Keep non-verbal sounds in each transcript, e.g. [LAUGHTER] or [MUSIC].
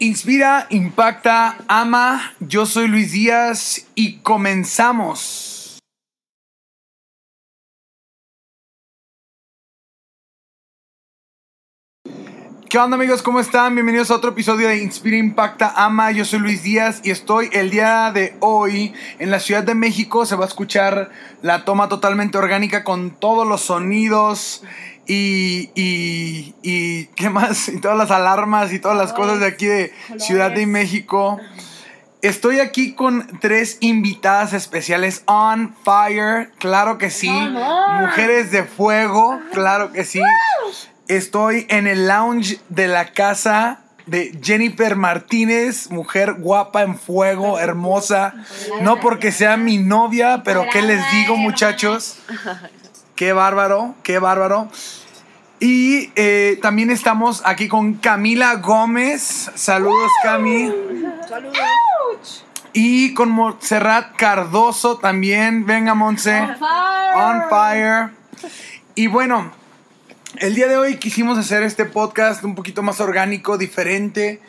Inspira, impacta, ama. Yo soy Luis Díaz y comenzamos. ¿Qué onda amigos? ¿Cómo están? Bienvenidos a otro episodio de Inspira, Impacta, Ama. Yo soy Luis Díaz y estoy el día de hoy en la Ciudad de México. Se va a escuchar la toma totalmente orgánica con todos los sonidos y, y, y ¿qué más? Y todas las alarmas y todas las cosas de aquí de Ciudad de México. Estoy aquí con tres invitadas especiales on fire, claro que sí. Mujeres de fuego, claro que sí. Estoy en el lounge de la casa de Jennifer Martínez, mujer guapa en fuego, hermosa. No porque sea mi novia, pero ¿qué les digo muchachos? Qué bárbaro, qué bárbaro. Y eh, también estamos aquí con Camila Gómez. Saludos, Cami. Saludos. Y con Montserrat Cardoso también. Venga, Monse. On fire. On fire. Y bueno, el día de hoy quisimos hacer este podcast un poquito más orgánico, diferente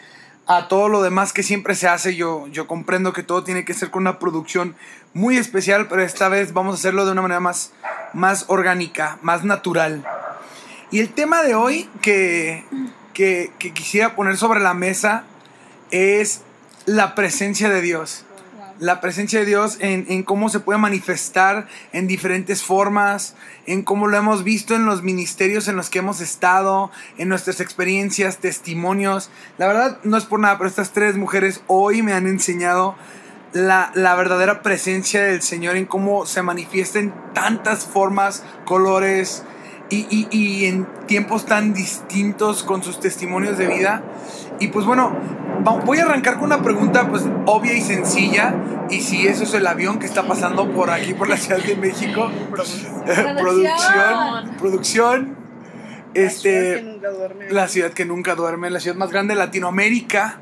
a todo lo demás que siempre se hace. Yo, yo comprendo que todo tiene que ser con una producción muy especial, pero esta vez vamos a hacerlo de una manera más, más orgánica, más natural. Y el tema de hoy que, que, que quisiera poner sobre la mesa es la presencia de Dios. La presencia de Dios en, en, cómo se puede manifestar en diferentes formas, en cómo lo hemos visto en los ministerios en los que hemos estado, en nuestras experiencias, testimonios. La verdad, no es por nada, pero estas tres mujeres hoy me han enseñado la, la verdadera presencia del Señor en cómo se manifiesta en tantas formas, colores, y, y, y, en tiempos tan distintos con sus testimonios de vida. Y pues bueno, voy a arrancar con una pregunta pues obvia y sencilla. Y si eso es el avión que está pasando por aquí, por la Ciudad de México. producción. [LAUGHS] Producción. Este, la ciudad que nunca duerme, la ciudad más grande de Latinoamérica.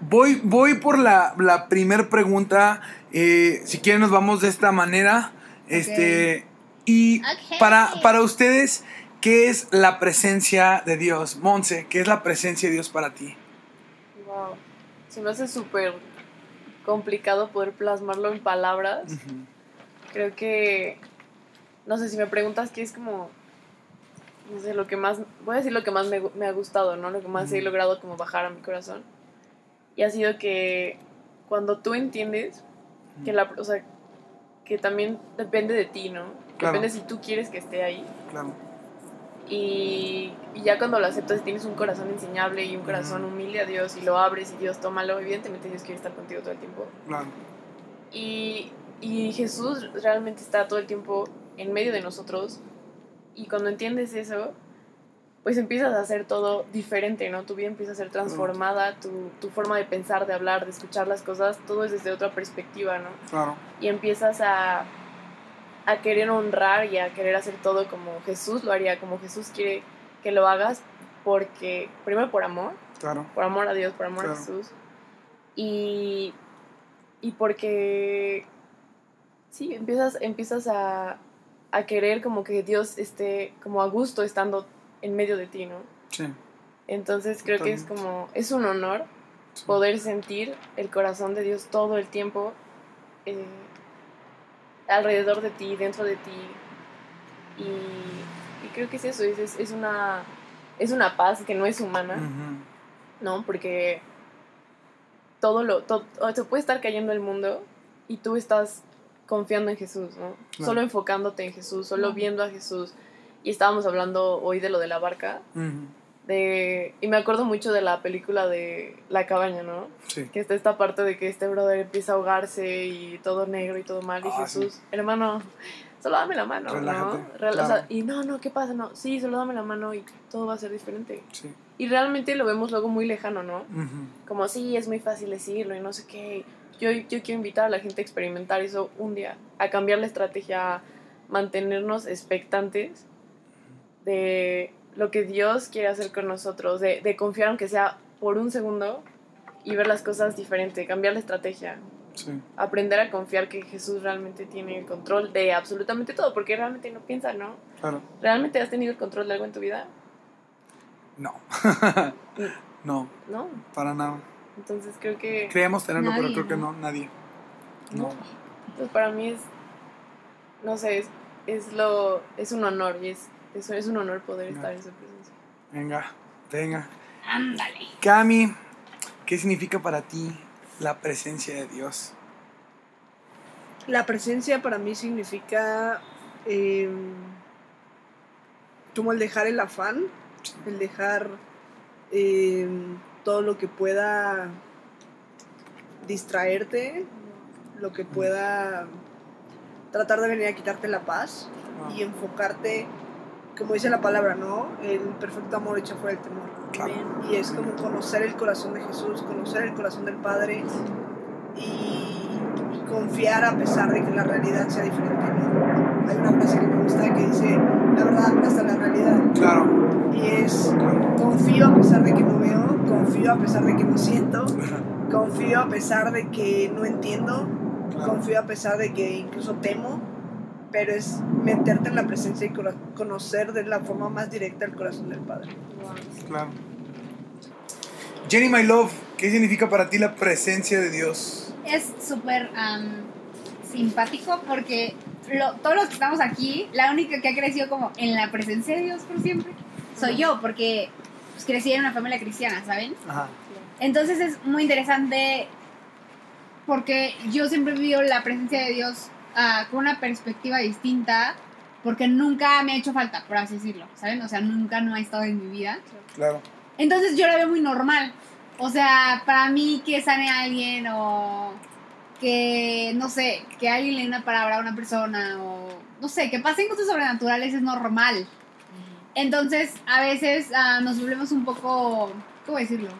Voy, voy por la, la primer pregunta. Eh, si quieren nos vamos de esta manera. Este, y okay. para, para ustedes, ¿qué es la presencia de Dios? Monse, ¿qué es la presencia de Dios para ti? Wow, se me hace súper complicado poder plasmarlo en palabras. Uh -huh. Creo que, no sé, si me preguntas qué es como, no sé, lo que más, voy a decir lo que más me, me ha gustado, ¿no? Lo que más uh -huh. he logrado como bajar a mi corazón. Y ha sido que cuando tú entiendes que la, o sea, que también depende de ti, ¿no? Claro. Depende si tú quieres que esté ahí. Claro. Y, y, ya cuando lo aceptas, tienes un corazón enseñable y un corazón humilde a Dios y lo abres y Dios tómalo, evidentemente Dios quiere estar contigo todo el tiempo. Claro. Y, y Jesús realmente está todo el tiempo en medio de nosotros. Y cuando entiendes eso, pues empiezas a hacer todo diferente, ¿no? Tu vida empieza a ser transformada, tu, tu forma de pensar, de hablar, de escuchar las cosas, todo es desde otra perspectiva, ¿no? Claro. Y empiezas a a querer honrar y a querer hacer todo como Jesús lo haría, como Jesús quiere que lo hagas, porque, primero por amor, claro. por amor a Dios, por amor claro. a Jesús, y, y porque, sí, empiezas, empiezas a, a querer como que Dios esté como a gusto estando en medio de ti, ¿no? Sí. Entonces creo Totalmente. que es como, es un honor sí. poder sentir el corazón de Dios todo el tiempo. Eh, alrededor de ti, dentro de ti. Y, y creo que es eso, es, es, una, es una paz que no es humana, uh -huh. ¿no? Porque todo lo, todo, se puede estar cayendo el mundo y tú estás confiando en Jesús, ¿no? Claro. Solo enfocándote en Jesús, solo uh -huh. viendo a Jesús. Y estábamos hablando hoy de lo de la barca. Uh -huh. De, y me acuerdo mucho de la película de La cabaña, ¿no? Sí. Que está esta parte de que este brother empieza a ahogarse y todo negro y todo mal. Y Ah, Jesús, sí. hermano, solo dame la mano, Relájate, ¿no? O claro. sea, y no, no, ¿qué pasa? No, sí, solo dame la mano y todo va a ser diferente. Sí. Y realmente lo vemos luego muy lejano, ¿no? Ujú. Como, sí, es muy fácil decirlo y no sé qué. Yo, yo quiero invitar a la gente a experimentar eso un día, a cambiar la estrategia, a mantenernos expectantes de lo que Dios quiere hacer con nosotros, de, de confiar aunque sea por un segundo y ver las cosas diferente, cambiar la estrategia, Sí. aprender a confiar que Jesús realmente tiene el control de absolutamente todo, porque realmente no piensa, ¿no? Claro. ¿Realmente has tenido el control de algo en tu vida? No. [LAUGHS] No. No. Para nada. Entonces creo que... Creemos tenerlo, pero creo que no, nadie. No. Pues para mí es, no sé, es, es lo, es un honor y es, es, es un honor poder estar en su presencia. Venga, venga. Ándale. Cami, ¿qué significa para ti la presencia de Dios? La presencia para mí significa eh, como el dejar el afán, el dejar eh, todo lo que pueda distraerte, lo que pueda tratar de venir a quitarte la paz y enfocarte, como dice la palabra, ¿no? El perfecto amor echa fuera el temor. Claro. Y es como conocer el corazón de Jesús, conocer el corazón del Padre y, y confiar a pesar de que la realidad sea diferente. ¿no? Hay una frase que me gusta que dice, la verdad hasta la realidad. Claro. Y es, confío a pesar de que no veo, confío a pesar de que no siento, [LAUGHS] confío a pesar de que no entiendo, Claro. confío a pesar de que incluso temo, pero es meterte en la presencia y conocer de la forma más directa el corazón del Padre. Claro. Jenny, my love, ¿qué significa para ti la presencia de Dios? es súper am, simpático porque lo- todos los que estamos aquí, la única que ha crecido como en la presencia de Dios por siempre soy yo, porque pues, crecí en una familia cristiana, ¿saben? Ajá. Entonces es muy interesante porque yo siempre he vivido la presencia de Dios ah, con una perspectiva distinta, porque nunca me ha hecho falta, por así decirlo, ¿saben? O sea, nunca no ha estado en mi vida. Claro. Entonces yo la veo muy normal. O sea, para mí que sane a alguien o que, no sé, que alguien le dé una palabra a una persona o, no sé, que pasen cosas sobrenaturales es normal. Entonces, a veces ah, nos volvemos un poco, ¿cómo decirlo?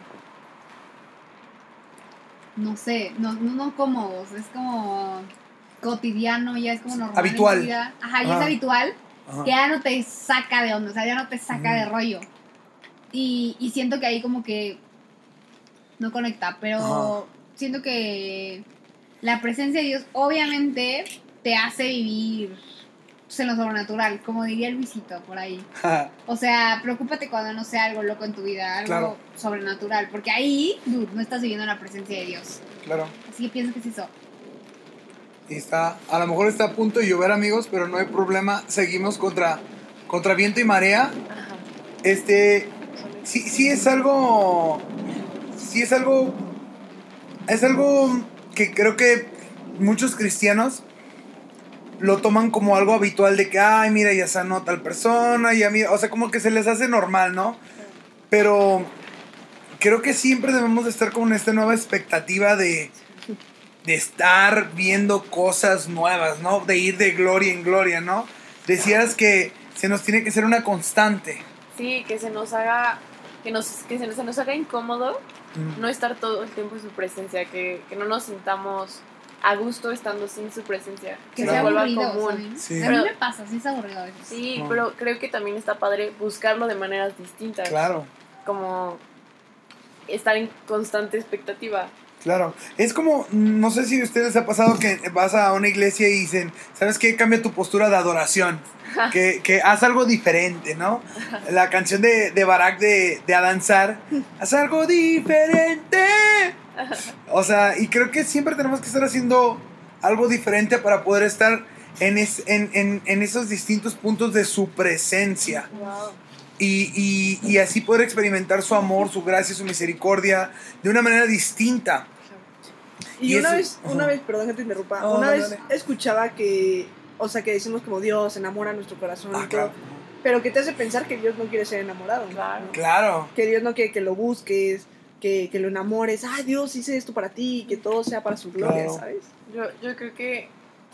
No sé, no, no, no cómodos, es como cotidiano, ya es como normal. Habitual. Ajá, ya Ajá. es habitual Ajá. que ya no te saca de onda, o sea, ya no te saca de rollo. Y, y siento que ahí como que no conecta, pero siento que la presencia de Dios obviamente te hace vivir pues, en lo sobrenatural, como diría Luisito por ahí. O sea, preocúpate cuando no sea algo loco en tu vida, algo Claro. sobrenatural, porque ahí, dude, no estás viviendo la presencia de Dios. claro. Así que pienso que es eso. Y está, a lo mejor está a punto de llover, amigos, pero no hay problema. Seguimos contra, contra viento y marea. Ajá. Este, sí, sí es algo, sí es algo, es algo que creo que muchos cristianos lo toman como algo habitual de que, ay, mira, ya sanó tal persona, ya mira, o sea, como que se les hace normal, ¿no? Pero creo que siempre debemos de estar con esta nueva expectativa de, de estar viendo cosas nuevas, ¿no? De ir de gloria en gloria, ¿no? Decías que se nos tiene que ser una constante. Sí, que se nos haga, que, nos, que se, se nos haga incómodo Mm. no estar todo el tiempo en su presencia, que, que no nos sintamos a gusto estando sin su presencia, Que se vuelva aburrido, común. Sí. A mí Pero- me pasa, sí es aburrido a veces. Sí, pero creo que también está padre buscarlo de maneras distintas, Claro, como estar en constante expectativa. Claro. Es como, no sé si a ustedes les ha pasado que vas a una iglesia y dicen, ¿sabes qué? Cambia tu postura de adoración. Que, que haz algo diferente, ¿no? La canción de, de Barack de, de Adanzar, [LAUGHS] haz algo diferente. O sea, y creo que siempre tenemos que estar haciendo algo diferente para poder estar en, es- en, en- en esos distintos puntos de su presencia. Wow. Y, y- y así poder experimentar su amor, su gracia, su misericordia de una manera distinta. Y, Y una eso- vez, ajá. una vez, perdón que te interrumpa, No, una dale, vez dale. escuchaba que, o sea, que decimos como Dios enamora nuestro corazón Ah, y todo, claro. pero que te hace pensar que Dios no quiere ser enamorado. Claro. ¿no? Claro. Que Dios no quiere que lo busques, que, que lo enamores, ah, Dios hice esto para ti, que todo sea para su gloria, Claro. ¿sabes? Yo, yo creo que,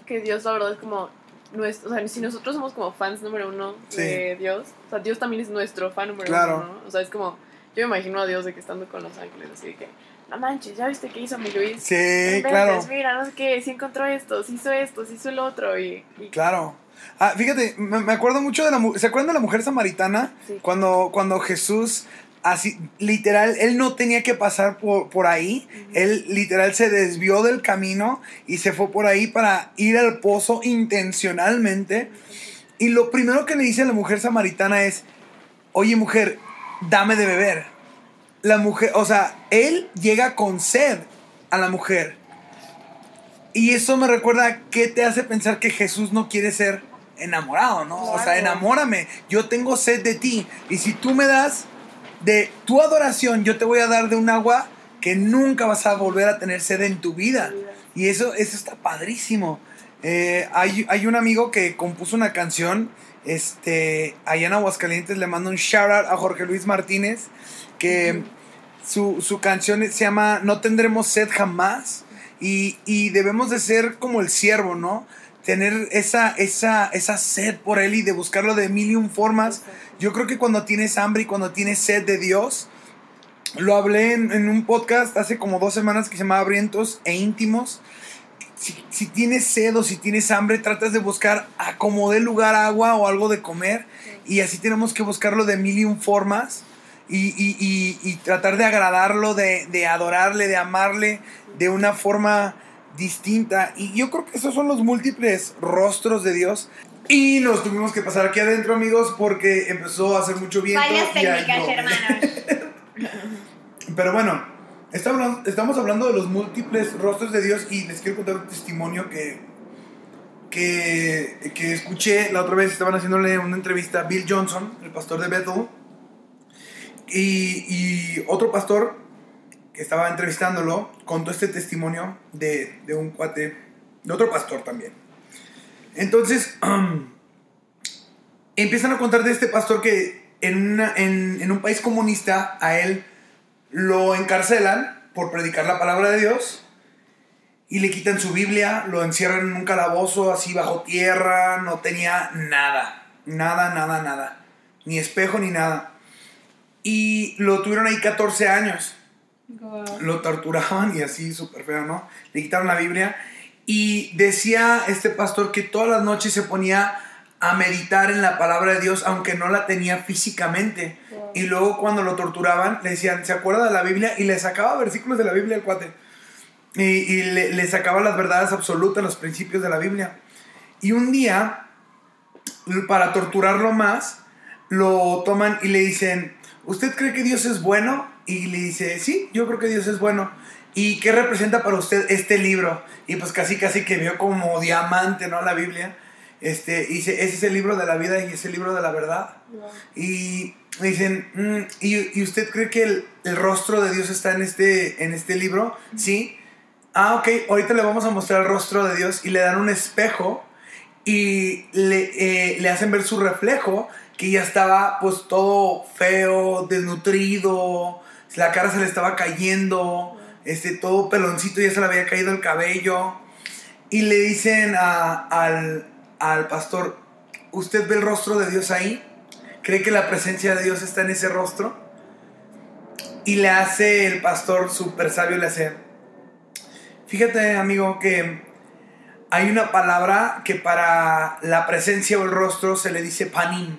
que Dios, la verdad, es como. Nuestro, o sea, si nosotros somos como fans número uno de Dios, o sea, Dios también es nuestro fan número Claro. uno, ¿no? O sea, es como. Yo me imagino a Dios de que estando con los ángeles, así de que. No manches, ¿ya viste qué hizo mi Luis? Sí, claro. Mira, no sé qué, sí encontró esto, sí hizo esto, sí hizo el otro, y. y- Claro. Ah, fíjate, me, me acuerdo mucho de la ¿Se acuerdan de la mujer samaritana? Sí. Cuando, cuando Jesús, así, literal, él no tenía que pasar por, por ahí. Él literal se desvió del camino y se fue por ahí para ir al pozo intencionalmente. Y lo primero que le dice a la mujer samaritana es, oye mujer, dame de beber. La mujer, o sea, él llega con sed a la mujer. Y eso me recuerda qué te hace pensar que Jesús no quiere ser enamorado, ¿no? O sea, enamórame, yo tengo sed de ti. Y si tú me das de tu adoración, yo te voy a dar de un agua que nunca vas a volver a tener sed en tu vida. Y eso, eso está padrísimo. Eh, hay, hay un amigo que compuso una canción, este, allá en Aguascalientes, le mando un shout out a Jorge Luis Martínez, que su, su canción se llama No tendremos sed jamás. Y, y debemos de ser como el siervo, ¿no? Tener esa, esa, esa sed por él y de buscarlo de mil y un formas. Yo creo que cuando tienes hambre y cuando tienes sed de Dios, lo hablé en, en un podcast hace como dos semanas que se llamaba Brientos e Íntimos. Si, si tienes sed o si tienes hambre, tratas de buscar a como dé lugar agua o algo de comer. Y así tenemos que buscarlo de mil y un formas. Y, y- y- y tratar de agradarlo, de, de adorarle, de amarle de una forma distinta. Y yo creo que esos son los múltiples rostros de Dios. Y nos tuvimos que pasar aquí adentro, amigos, porque empezó a hacer mucho viento. A técnicas, hermanos. [LAUGHS] Pero bueno, estamos hablando, estamos hablando de los múltiples rostros de Dios y les quiero contar un testimonio que, que, que escuché la otra vez. Estaban haciéndole una entrevista a Bill Johnson, el pastor de Bethel, y, otro pastor que estaba entrevistándolo contó este testimonio de, de un cuate, de otro pastor también. Entonces, [CLEARS THROAT] empiezan a contar de este pastor que en, una- en un país comunista a él lo encarcelan por predicar la palabra de Dios y le quitan su Biblia, lo encierran en un calabozo así bajo tierra, no tenía nada, nada, nada, nada, ni espejo ni nada. Y lo tuvieron ahí 14 años lo torturaban y así súper feo, ¿no? Le quitaron la Biblia y decía este pastor que todas las noches se ponía a meditar en la palabra de Dios aunque no la tenía físicamente. Wow. Y luego cuando lo torturaban le decían, ¿se acuerda de la Biblia? Y le sacaba versículos de la Biblia al cuate. Y, y le, le sacaba las verdades absolutas, los principios de la Biblia. Y un día, para torturarlo más, lo toman y le dicen, ¿usted cree que Dios es bueno? Y le dice, sí, yo creo que Dios es bueno. ¿Y qué representa para usted este libro? Y pues casi, casi que vio como diamante, ¿no? La Biblia. Este, y dice, ese es el libro de la vida y es el libro de la verdad. Y me dicen, "Mm, ¿y, y usted cree que el, el rostro de Dios está en este, en este libro? Sí. Ah, ok, ahorita le vamos a mostrar el rostro de Dios y le dan un espejo y le, eh, le hacen ver su reflejo que ya estaba pues todo feo, desnutrido, la cara se le estaba cayendo, este, todo peloncito, ya se le había caído el cabello. Y le dicen a- al, al pastor, ¿usted ve el rostro de Dios ahí? ¿Cree que la presencia de Dios está en ese rostro? Y le hace el pastor súper sabio, le hace, fíjate amigo que hay una palabra que para la presencia o el rostro se le dice panim.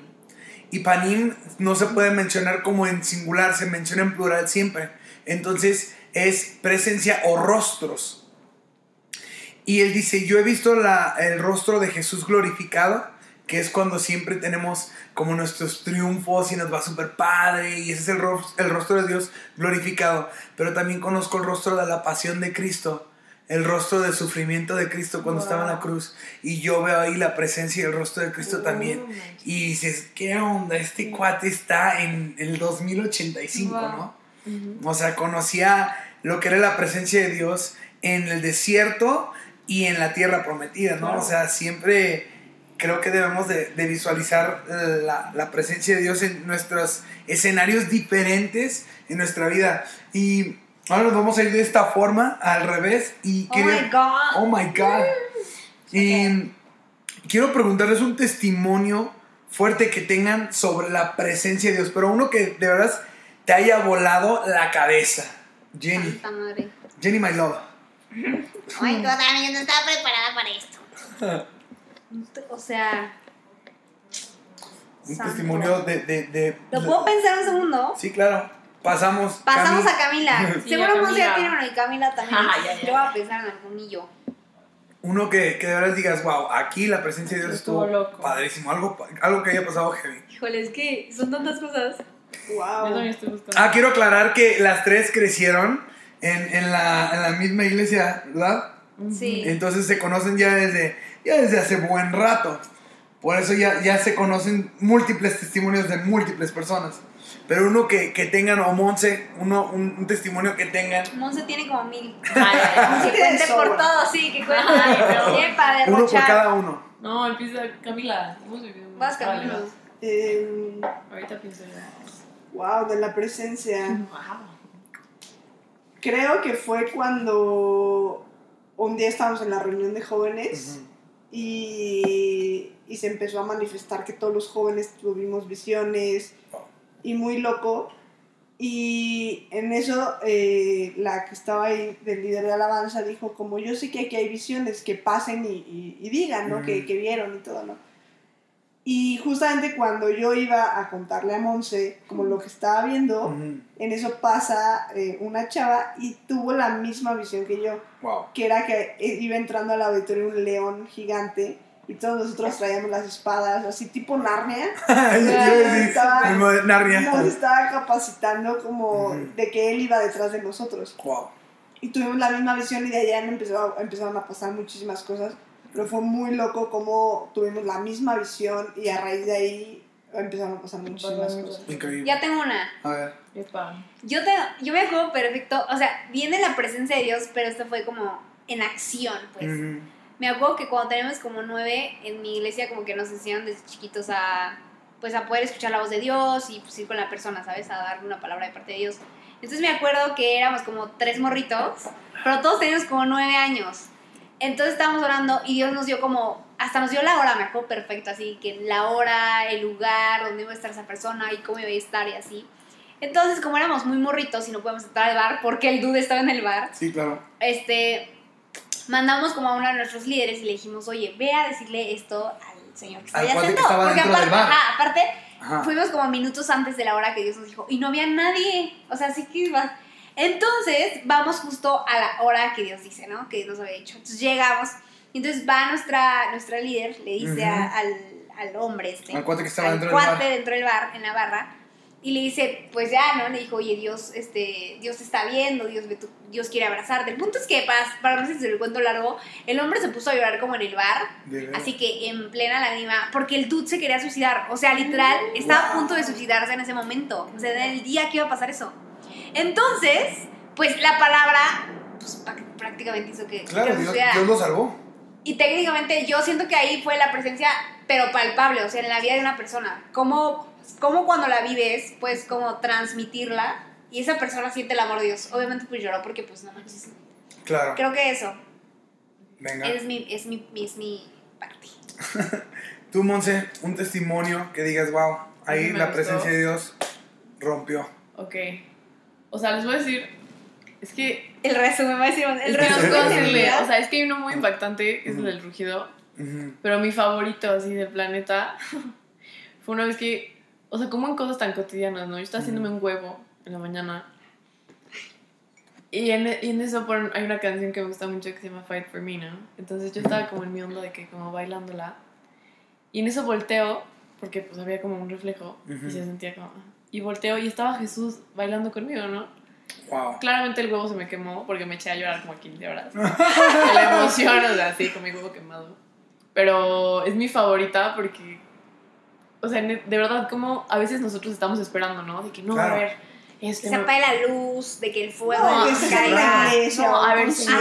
Y panim no se puede mencionar como en singular, se menciona en plural siempre. Entonces es presencia o rostros. Y él dice, yo he visto el rostro de Jesús glorificado, que es cuando siempre tenemos como nuestros triunfos y nos va súper padre, y ese es el rostro de Dios glorificado. Pero también conozco el rostro de la pasión de Cristo, el rostro del sufrimiento de Cristo cuando Wow. estaba en la cruz. Y yo veo ahí la presencia y el rostro de Cristo también. Oh, manches. Y dices, ¿qué onda? Este cuate está en el 2085, Wow. ¿no? Ujú. O sea, conocía lo que era la presencia de Dios en el desierto y en la tierra prometida, ¿no? Claro. O sea, siempre creo que debemos de, de visualizar la, la presencia de Dios en nuestros escenarios diferentes en nuestra vida. Y ahora nos vamos a ir de esta forma, al revés. Y Oh quería- my god. Oh my God. Y quiero preguntarles un testimonio fuerte que tengan sobre la presencia de Dios, pero uno que de verdad te haya volado la cabeza. Jenny, Santa madre. Jenny, my love. Oh my god, amiga, no estaba preparada para esto. [LAUGHS] O sea, Un Santo. testimonio de, de, de- ¿lo puedo pensar un segundo? Sí, claro. Pasamos. Pasamos Cami. a Camila. [LAUGHS] Sí, Seguro Monse ya tiene uno y Camila también. [LAUGHS] Ah, ya, ya. Yo voy a pensar en algún y yo. Uno que, que de verdad digas, wow, aquí la presencia de Dios estuvo, Estuvo loco. padrísimo. Algo, algo que haya pasado heavy. Híjole, es que son tantas cosas. Wow. también estoy buscando. Ah, quiero aclarar que las tres crecieron en, en la, en la misma iglesia, ¿verdad? Sí. Entonces se conocen ya desde, ya desde hace buen rato. Por eso ya, ya se conocen múltiples testimonios de múltiples personas. Pero uno que, que tengan, o Monse, uno, un, un testimonio que tengan, Monse tiene como mil. [LAUGHS] Ay, Que cuente por todo, sí, que cuente. Ay, [LAUGHS] para uno por cada uno. No, empieza Camila. Hemos vivido un- Vas, Vale, Camila. vas. Eh, Ahorita pienso yo. wow, de la presencia. Wow. Creo que fue cuando un día estábamos en la reunión de jóvenes y, y se empezó a manifestar que todos los jóvenes tuvimos visiones y muy loco. Y en eso eh, la que estaba ahí del líder de alabanza dijo, como yo sé que aquí hay visiones, que pasen y, y- y digan, ¿no? que, Ujú. que vieron y todo, ¿no? Y justamente cuando yo iba a contarle a Monse como lo que estaba viendo, en eso pasa eh, una chava y tuvo la misma visión que yo, Wow. que era que eh, iba entrando al auditorio un león gigante y todos nosotros traíamos las espadas, así tipo Narnia. [LAUGHS] Estaba- Narnia. Nos estaba capacitando como de que él iba detrás de nosotros. Wow. Y tuvimos la misma visión y de allá empezó, empezaron a pasar muchísimas cosas. Pero fue muy loco como tuvimos la misma visión y a raíz de ahí empezaron a pasar muchísimas cosas. Increíble. Ya tengo una. A ver. Yo, te, yo me acuerdo perfecto, o sea, viene la presencia de Dios, pero esto fue como en acción, pues. Me acuerdo que cuando teníamos como nueve, en mi iglesia como que nos enseñaron desde chiquitos a, pues a poder escuchar la voz de Dios y pues ir con la persona, ¿sabes? A darle una palabra de parte de Dios. Entonces me acuerdo que éramos como tres morritos, pero todos teníamos como nueve años. Entonces estábamos orando y Dios nos dio como, hasta nos dio la hora, me acuerdo perfecto, así que la hora, el lugar, donde iba a estar esa persona y cómo iba a estar y así. Entonces, como éramos muy morritos y no podíamos entrar al bar porque el dude estaba en el bar, Sí, claro. este, mandamos como a uno de nuestros líderes y le dijimos, oye, ve a decirle esto al señor que está Al ahí cuate que sentado". Porque aparte, ajá, aparte, Ajá. fuimos como minutos antes de la hora que Dios nos dijo y no había nadie. O sea, sí que. Entonces, vamos justo a la hora que Dios dice, ¿no? Que nos había dicho. Entonces llegamos y entonces va nuestra, nuestra líder, le dice a- al, al hombre este. Al cuate que estaba al dentro del cuate bar. dentro del bar, en la barra. Y le dice, pues ya, ¿no? Le dijo, oye, Dios, este, Dios te está viendo, Dios, ve tu- Dios quiere abrazarte. El punto es que, para, para no sé si el cuento largo, el hombre se puso a llorar como en el bar. Así que en plena lágrima, porque el dude se quería suicidar. O sea, literal, estaba a punto de suicidarse en ese momento. O sea, en el día que iba a pasar eso. Entonces, pues la palabra, pues prácticamente hizo que, Claro. Dios lo salvó. Y técnicamente yo siento que ahí fue la presencia, pero palpable, o sea, en la vida de una persona. Cómo, cómo cuando la vives, pues como transmitirla y esa persona siente el amor de Dios. Obviamente pues lloró porque pues no manches. Claro. Creo que eso Venga. es mi, es mi, es mi parte. [LAUGHS] Tú, Monse, un testimonio que digas, wow, ahí me la gustó. presencia de Dios rompió. Ok. O sea, les voy a decir. Es que. El resumen, va a decir, el resumen. O sea, es que hay uno muy impactante, que es el del rugido. Pero mi favorito, así, del planeta, [LAUGHS] fue una vez que. O sea, como en cosas tan cotidianas, ¿no? Yo estaba haciéndome un huevo en la mañana. Y en, y en eso ponen- hay una canción que me gusta mucho que se llama Fight for Me, ¿no? Entonces yo estaba como en mi onda de que como bailándola. Y en eso volteo, porque pues había como un reflejo Ujú. y se sentía como... Y volteo y estaba Jesús bailando conmigo, ¿no? Wow. Claramente el huevo se me quemó porque me eché a llorar como 15 horas. [LAUGHS] La emoción, o sea, así con mi huevo quemado. Pero es mi favorita porque, o sea, de verdad, como a veces nosotros estamos esperando, ¿no? De que no, Claro. a ver, Que este. se no- apague la luz, de que el fuego No, que se caiga. la iglesia. no, a ver, señor.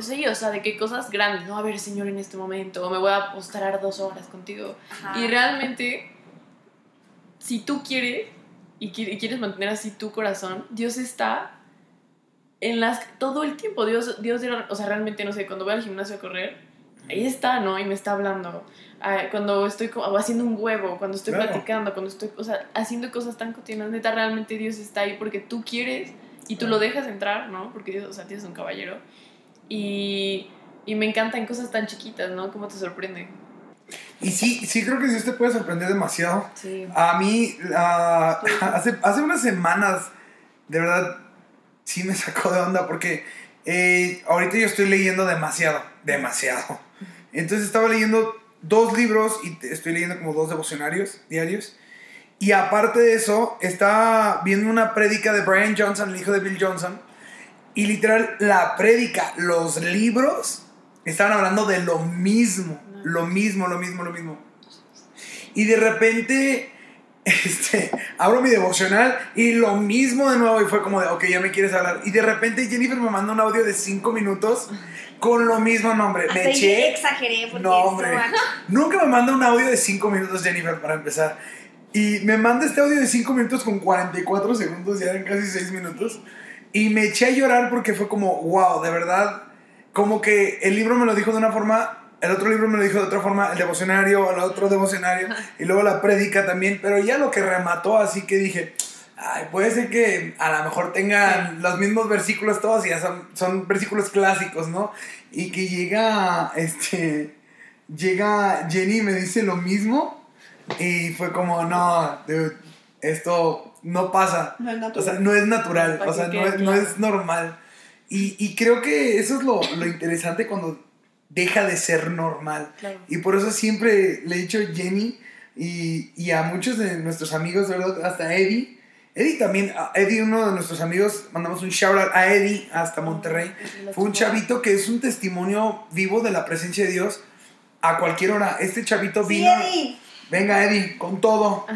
Sí, o sea, de qué cosas grandes, no, a ver, señor, en este momento, me voy a postrar dos horas contigo. Ajá. Y realmente, si tú quieres y qui- y quieres mantener así tu corazón, Dios está en las todo el tiempo. Dios, Dios, o sea, realmente, no sé, cuando voy al gimnasio a correr, ahí está, ¿no? Y me está hablando. Ah, cuando estoy como haciendo un huevo, cuando estoy Claro. platicando, cuando estoy, o sea, haciendo cosas tan cotidianas, neta, realmente Dios está ahí porque tú quieres y tú lo dejas entrar, ¿no? Porque Dios, o sea, Dios es un caballero. Y, y me encantan cosas tan chiquitas, ¿no? ¿Cómo te sorprende? Y sí, sí creo que Dios te puede sorprender demasiado. Sí. A mí, [LAUGHS] hace, hace unas semanas, de verdad, sí me sacó de onda porque eh, ahorita yo estoy leyendo demasiado, demasiado. Entonces estaba leyendo dos libros y estoy leyendo como dos devocionarios diarios. Y aparte de eso, estaba viendo una prédica de Brian Johnson, el hijo de Bill Johnson. Y literal, la prédica, los libros, estaban hablando de lo mismo. Lo mismo, lo mismo, lo mismo. Y de repente, [LAUGHS] este, abro mi devocional y lo mismo de nuevo. Y fue como de, ok, ya me quieres hablar. Y de repente Jennifer me manda un audio de 5 minutos con lo mismo nombre. Hasta Me eché. exageré porque No, hombre. [LAUGHS] Nunca me manda un audio de 5 minutos, Jennifer, para empezar. Y me manda este audio de 5 minutos con 44 segundos, ya eran casi 6 minutos. Y me eché a llorar porque fue como, wow, de verdad. Como que el libro me lo dijo de una forma, el otro libro me lo dijo de otra forma, el devocionario, el otro devocionario, y luego la prédica también. Pero ya lo que remató, así que dije, ay, puede ser que a lo mejor tengan los mismos versículos todos y ya son, son versículos clásicos, ¿no? Y que llega, este, llega Jenny y me dice lo mismo y fue como, no, dude, esto no pasa. No es O natural. sea, no es natural, Para o sea, no es, no es normal. Y, y creo que eso es lo, lo interesante cuando deja de ser normal. Claro. Y por eso siempre le he dicho a Jenny y, y a muchos de nuestros amigos, verdad, hasta Eddie. Eddie también, Eddie, uno de nuestros amigos, mandamos un shout out a Eddie hasta Monterrey. Fue un chavito que es un testimonio vivo de la presencia de Dios a cualquier hora. Este chavito Sí, vino. Eddie. Venga, Eddie, con todo.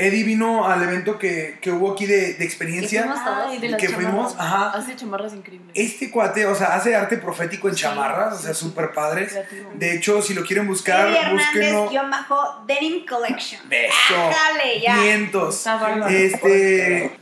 Eddie vino al evento que, que hubo aquí de, de experiencia. fuimos todos. Ay, de las que fuimos, chamarras. ajá. Hace chamarras increíbles. Este cuate, o sea, hace arte profético en Sí, chamarras, o sea, súper padres. Creativo. De hecho, si lo quieren buscar, Eddie Hernández, búsquenlo. guion bajo Denim Collection. Beso. Ájale, ya. Vientos. Está bárbaro. Este.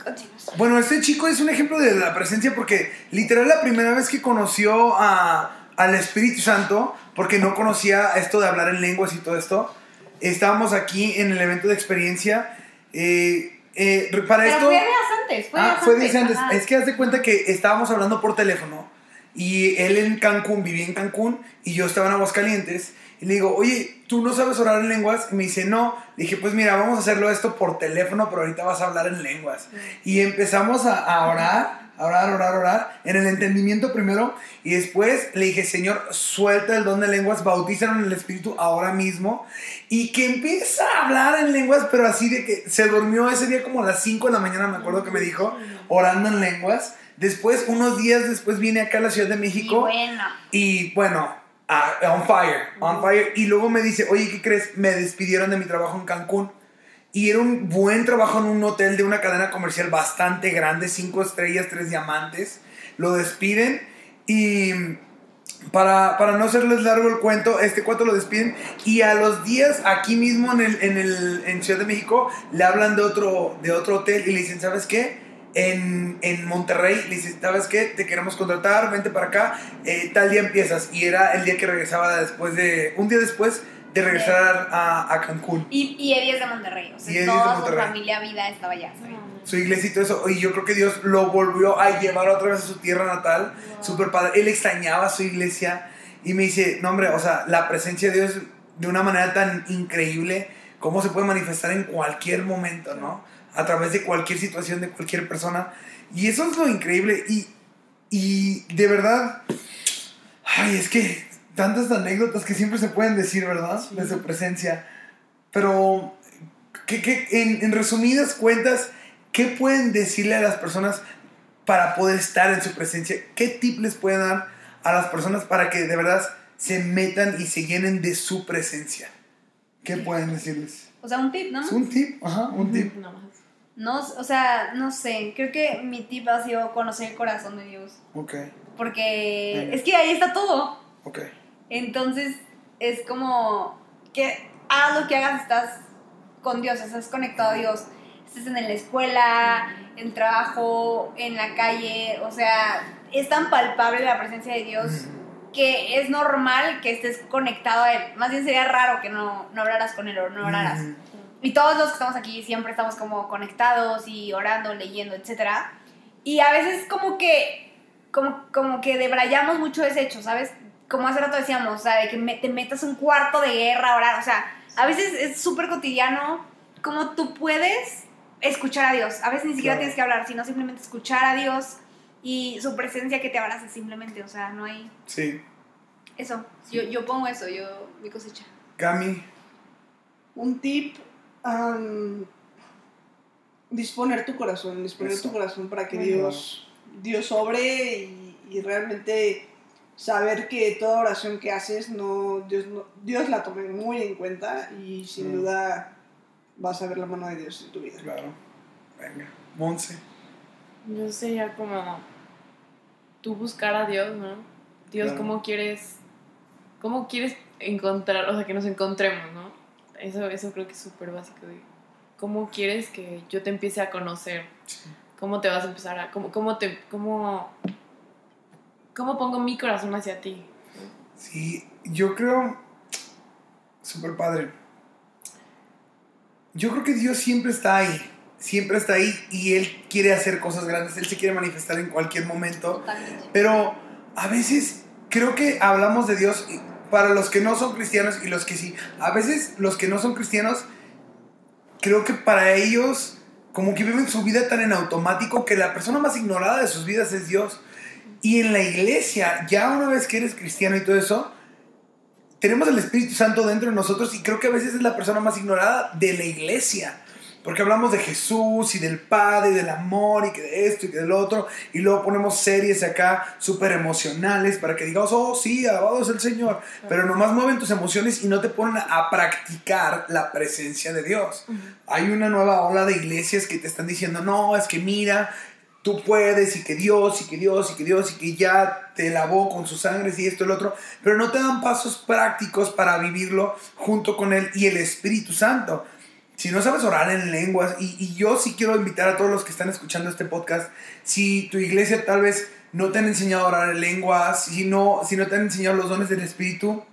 Bueno, este chico es un ejemplo de la presencia porque literal la primera vez que conoció a, al Espíritu Santo, porque no conocía esto de hablar en lenguas y todo esto, estábamos aquí en el evento de experiencia. Eh, eh, para Pero esto... fue días antes, fue ah, días fue antes. días antes. ajá. Es que haz de cuenta que estábamos hablando por teléfono y él en Cancún, vivía en Cancún y yo estaba en Aguascalientes. Y le digo, oye, ¿tú no sabes orar en lenguas? Y me dice, no. Le dije, pues mira, vamos a hacerlo esto por teléfono, pero ahorita vas a hablar en lenguas. Y empezamos a, a orar, a orar, orar, orar, en el entendimiento primero. Y después le dije, Señor, suelta el don de lenguas, bautízalo en el Espíritu ahora mismo. Y que empieza a hablar en lenguas, pero así de que se durmió ese día como a las 5 de la mañana, me acuerdo que me dijo, orando en lenguas. Después, unos días después, viene acá a la Ciudad de Y México. bueno. Y bueno, on fire, on fire. Y luego me dice, oye, ¿qué crees? Me despidieron de mi trabajo en Cancún. Y era un buen trabajo en un hotel de una cadena comercial bastante grande, cinco estrellas, tres diamantes. Lo despiden y para, para no hacerles largo el cuento, este cuento lo despiden y a los días aquí mismo en, el, en, el, en Ciudad de México le hablan de otro, de otro hotel y le dicen, ¿sabes qué? En, en Monterrey le dicen, ¿sabes qué? Te queremos contratar, vente para acá, eh, tal día empiezas. Y era el día que regresaba después de, un día después de regresar a, a Cancún. Y, y Eddie es de Monterrey. O sea, Y toda su familia vida estaba allá. ¿sabes? su iglesia y todo eso. Y yo creo que Dios lo volvió a llevar otra vez a su tierra natal. Super padre. Él extrañaba su iglesia. Y me dice, no hombre, o sea, la presencia de Dios de una manera tan increíble, cómo se puede manifestar en cualquier momento, ¿no? A través de cualquier situación, de cualquier persona. Y eso es lo increíble. Y, y de verdad, ay, es que tantas anécdotas que siempre se pueden decir, ¿verdad? De su presencia. Pero, ¿qué, qué- en, en resumidas cuentas, ¿qué pueden decirle a las personas para poder estar en su presencia? ¿Qué tip les pueden dar a las personas para que de verdad se metan y se llenen de su presencia? ¿Qué pueden decirles? O sea, un tip, ¿no? ¿Es un tip? Ajá, un tip. Más. No, o sea, no sé. Creo que mi tip ha sido conocer el corazón de Dios. Ok, Porque Venga. es que ahí está todo. ok. Entonces, es como que hagas lo que hagas, estás con Dios, estás conectado a Dios. Estés en la escuela, en el trabajo, en la calle. O sea, es tan palpable la presencia de Dios que es normal que estés conectado a Él. Más bien sería raro que no, no hablaras con Él o no oraras. Y todos los que estamos aquí siempre estamos como conectados y orando, leyendo, etc. Y a veces como que, como, como que debrayamos mucho ese hecho, ¿sabes? Como hace rato decíamos, o sea, de que me- te metas un cuarto de guerra a orar. O sea, a veces es súper cotidiano como tú puedes escuchar a Dios. A veces ni siquiera Claro. tienes que hablar, sino simplemente escuchar a Dios y su presencia que te abraza simplemente. O sea, no hay... Sí. Eso, yo, yo pongo eso, yo mi cosecha. Cami. Un tip, am, disponer tu corazón, disponer tu corazón para que Dios, Dios sobre y, y, realmente saber que toda oración que haces, no, Dios, Dios la tome muy en cuenta y sin duda vas a ver la mano de Dios en tu vida. Claro. Venga, Monse. Yo sería como tú buscar a Dios, ¿no? Dios, ¿cómo quieres, cómo quieres encontrar, o sea, que nos encontremos, ¿no? Eso, eso creo que es súper básico. ¿Cómo quieres que yo te empiece a conocer? ¿Cómo te vas a empezar a... Cómo, cómo te... Cómo, ¿Cómo pongo mi corazón hacia ti? Sí, yo creo... Súper padre. Yo creo que Dios siempre está ahí. Siempre está ahí y Él quiere hacer cosas grandes. Él se quiere manifestar en cualquier momento. Pero a veces creo que hablamos de Dios para los que no son cristianos y los que sí. A veces los que no son cristianos creo que para ellos, como que viven su vida tan en automático que la persona más ignorada de sus vidas es Dios. Y en la iglesia, ya una vez que eres cristiano y todo eso, tenemos el Espíritu Santo dentro de nosotros y creo que a veces es la persona más ignorada de la iglesia. Porque hablamos de Jesús y del Padre y del amor y que de esto y que del otro. Y luego ponemos series acá súper emocionales para que digamos, oh sí, alabado es el Señor. Pero nomás mueven tus emociones y no te ponen a practicar la presencia de Dios. Hay una nueva ola de iglesias que te están diciendo, no, es que mira, puedes y que Dios y que Dios y que Dios y que ya te lavó con sus sangres y esto y lo otro, pero no te dan pasos prácticos para vivirlo junto con Él y el Espíritu Santo. Si no sabes orar en lenguas, y, yo sí quiero invitar a todos los que están escuchando este podcast, si tu iglesia tal vez no te han enseñado a orar en lenguas, si no, si no te han enseñado los dones del Espíritu,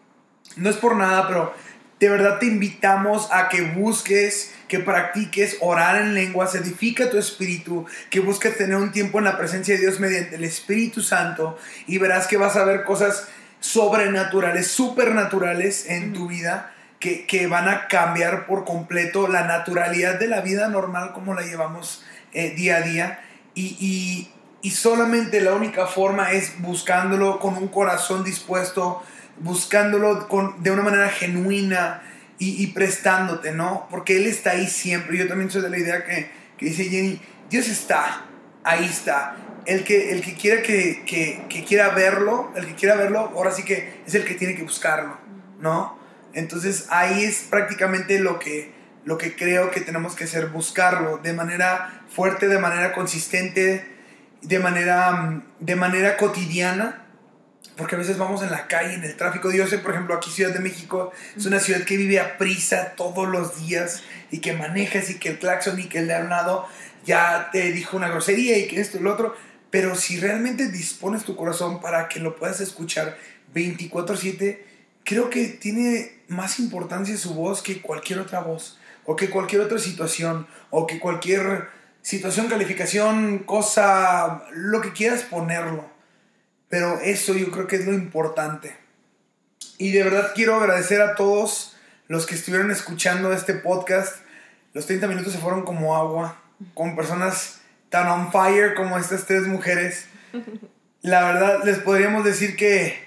no es por nada, pero de verdad te invitamos a que busques, que practiques orar en lenguas, edifica tu espíritu, que busques tener un tiempo en la presencia de Dios mediante el Espíritu Santo y verás que vas a ver cosas sobrenaturales, supernaturales en tu vida que, van a cambiar por completo la naturalidad de la vida normal como la llevamos eh, día a día. Y, solamente la única forma es buscándolo con un corazón dispuesto, buscándolo con, de una manera genuina y, prestándote, ¿no? Porque Él está ahí siempre. Yo también soy de la idea que, dice Jenny, Dios está, ahí está. El que, el que quiera que, que, quiera verlo, el que quiera verlo, ahora sí que es el que tiene que buscarlo, ¿no? Entonces ahí es prácticamente lo que, lo que creo que tenemos que hacer, buscarlo de manera fuerte, de manera consistente, de manera, de manera cotidiana. Porque a veces vamos en la calle, en el tráfico. Yo sé, por ejemplo, aquí Ciudad de México es una ciudad que vive a prisa todos los días y que manejas y que el claxon y que el de lado ya te dijo una grosería y que esto y lo otro. Pero si realmente dispones tu corazón para que lo puedas escuchar 24/7, creo que tiene más importancia su voz que cualquier otra voz, o que cualquier otra situación, o que cualquier situación, calificación, cosa, lo que quieras ponerlo. Pero eso yo creo que es lo importante. Y de verdad quiero agradecer a todos los que estuvieron escuchando este podcast. Los 30 minutos se fueron como agua, con personas tan on fire como estas tres mujeres. La verdad, les podríamos decir que,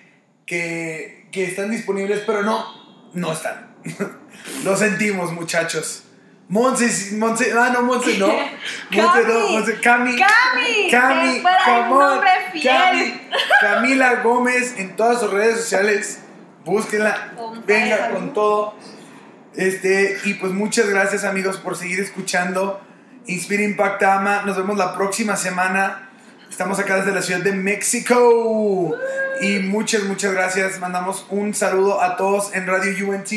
que, que están disponibles, pero no, no están. [LAUGHS] Lo sentimos, muchachos. Monse, Monse, ah, no, Monse, no. [LAUGHS] Monse, no, Monse, Cami. Cami. Cami, Cami, Camila Gómez en todas sus redes sociales. Búsquenla. venga con todo. Este, y pues muchas gracias, amigos, por seguir escuchando. Inspira Impacta Ama. Nos vemos la próxima semana. Estamos acá desde la Ciudad de México. Y muchas, muchas gracias. Mandamos un saludo a todos en Radio UNT.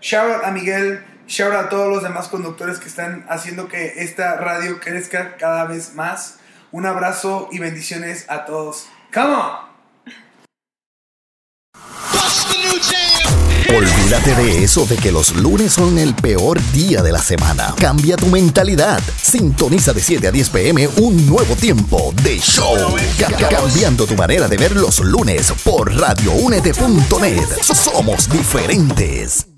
Shout out a Miguel. Shout out a todos los demás conductores que están haciendo que esta radio crezca cada vez más. Un abrazo y bendiciones a todos. ¡Come on! Olvídate de eso de que los lunes son el peor día de la semana. Cambia tu mentalidad. Sintoniza de 7 a 10 pm un nuevo tiempo de show. cambiando tu manera de ver los lunes por radioúnete.net. Somos diferentes.